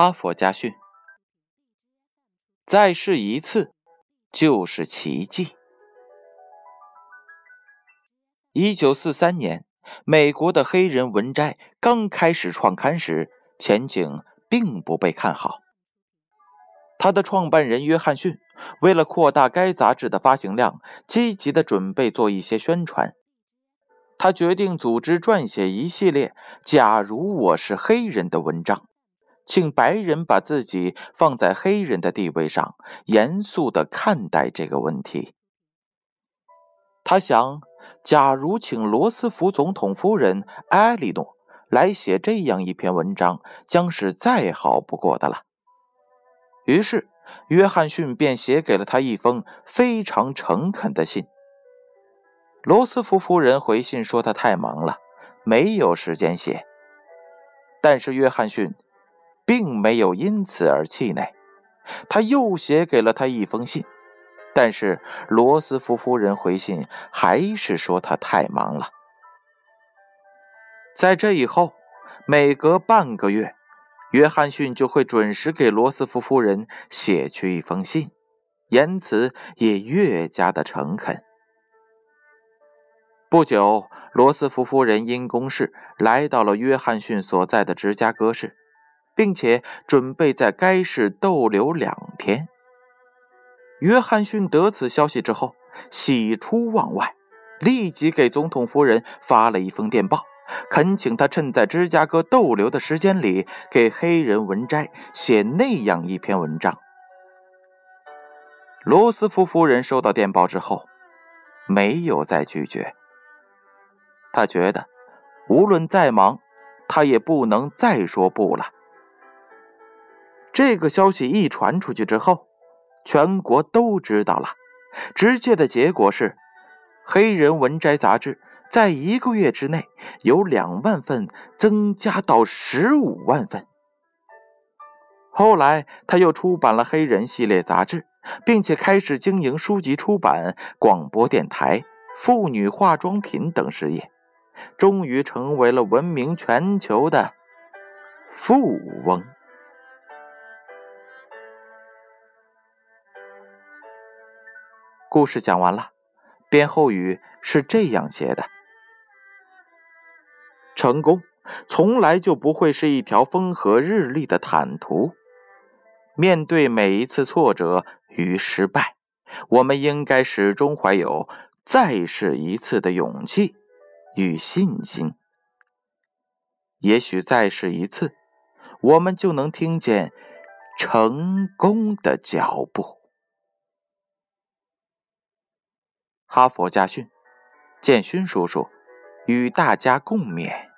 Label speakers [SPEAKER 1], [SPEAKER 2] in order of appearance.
[SPEAKER 1] 哈佛家训：再试一次就是奇迹。一九四三年，美国的黑人文摘刚开始创刊时，前景并不被看好。他的创办人约翰逊为了扩大该杂志的发行量，积极的准备做一些宣传。他决定组织撰写一系列“假如我是黑人”的文章。请白人把自己放在黑人的地位上，严肃的看待这个问题。他想，假如请罗斯福总统夫人埃莉诺来写这样一篇文章，将是再好不过的了。于是，约翰逊便写给了他一封非常诚恳的信。罗斯福夫人回信说他太忙了，没有时间写。但是约翰逊。并没有因此而气馁，他又写给了他一封信，但是罗斯福夫人回信还是说他太忙了。在这以后，每隔半个月，约翰逊就会准时给罗斯福夫人写去一封信，言辞也越加的诚恳。不久，罗斯福夫人因公事来到了约翰逊所在的芝加哥市。并且准备在该市逗留两天。约翰逊得此消息之后，喜出望外，立即给总统夫人发了一封电报，恳请他趁在芝加哥逗留的时间里，给黑人文摘写那样一篇文章。罗斯福夫人收到电报之后，没有再拒绝。他觉得，无论再忙，他也不能再说不了。这个消息一传出去之后，全国都知道了。直接的结果是，《黑人文摘》杂志在一个月之内由两万份增加到十五万份。后来，他又出版了《黑人》系列杂志，并且开始经营书籍出版、广播电台、妇女化妆品等事业，终于成为了闻名全球的富翁。故事讲完了，编后语是这样写的：成功从来就不会是一条风和日丽的坦途。面对每一次挫折与失败，我们应该始终怀有再试一次的勇气与信心。也许再试一次，我们就能听见成功的脚步。哈佛家训，建勋叔叔与大家共勉。